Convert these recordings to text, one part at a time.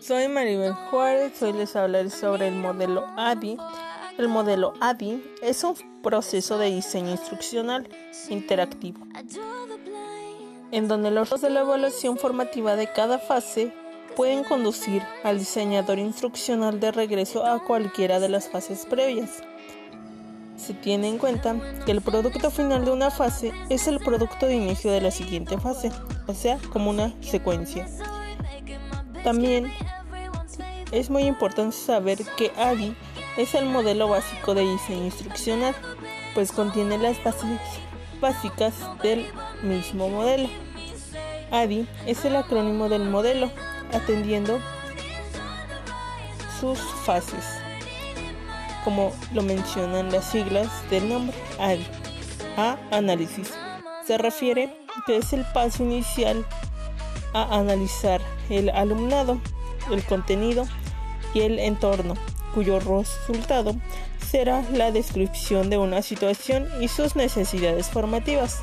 Soy Maribel Juárez, hoy les hablaré sobre el modelo ADI. El modelo ADI es un proceso de diseño instruccional interactivo, en donde los de la evaluación formativa de cada fase pueden conducir al diseñador instruccional de regreso a cualquiera de las fases previas. Se tiene en cuenta que el producto final de una fase es el producto de inicio de la siguiente fase, o sea, como una secuencia. También es muy importante saber que ADI es el modelo básico de diseño instruccional, pues contiene las bases básicas del mismo modelo. ADI es el acrónimo del modelo, atendiendo sus fases como lo mencionan las siglas del nombre ADI. A análisis. Se refiere que es el paso inicial a analizar el alumnado, el contenido y el entorno, cuyo resultado será la descripción de una situación y sus necesidades formativas.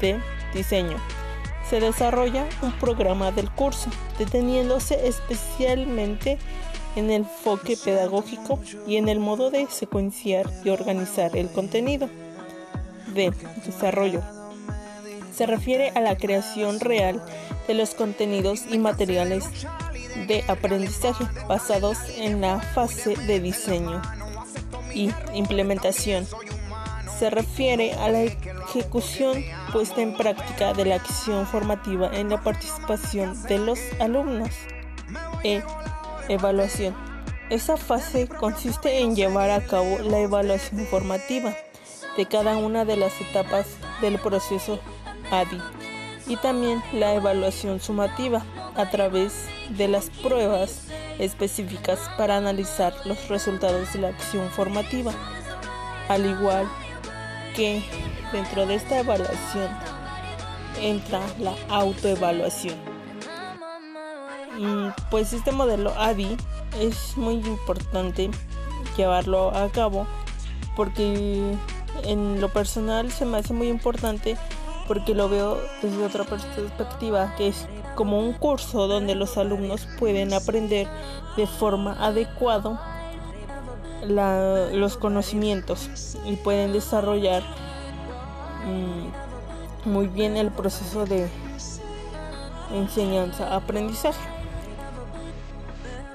De diseño. Se desarrolla un programa del curso, deteniéndose especialmente en el enfoque pedagógico y en el modo de secuenciar y organizar el contenido. D. Desarrollo. Se refiere a la creación real de los contenidos y materiales de aprendizaje basados en la fase de diseño. Y implementación. Se refiere a la ejecución puesta en práctica de la acción formativa en la participación de los alumnos. E. Evaluación. Esa fase consiste en llevar a cabo la evaluación formativa de cada una de las etapas del proceso ADI y también la evaluación sumativa a través de las pruebas específicas para analizar los resultados de la acción formativa, al igual que dentro de esta evaluación entra la autoevaluación. Pues este modelo ADI es muy importante llevarlo a cabo porque en lo personal se me hace muy importante porque lo veo desde otra perspectiva, que es como un curso donde los alumnos pueden aprender de forma adecuada los conocimientos y pueden desarrollar mm, muy bien el proceso de enseñanza-aprendizaje.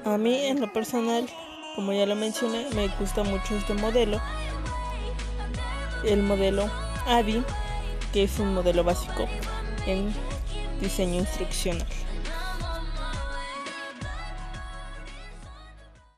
A mí en lo personal, como ya lo mencioné, me gusta mucho este modelo. El modelo ADI, que es un modelo básico en diseño instruccional.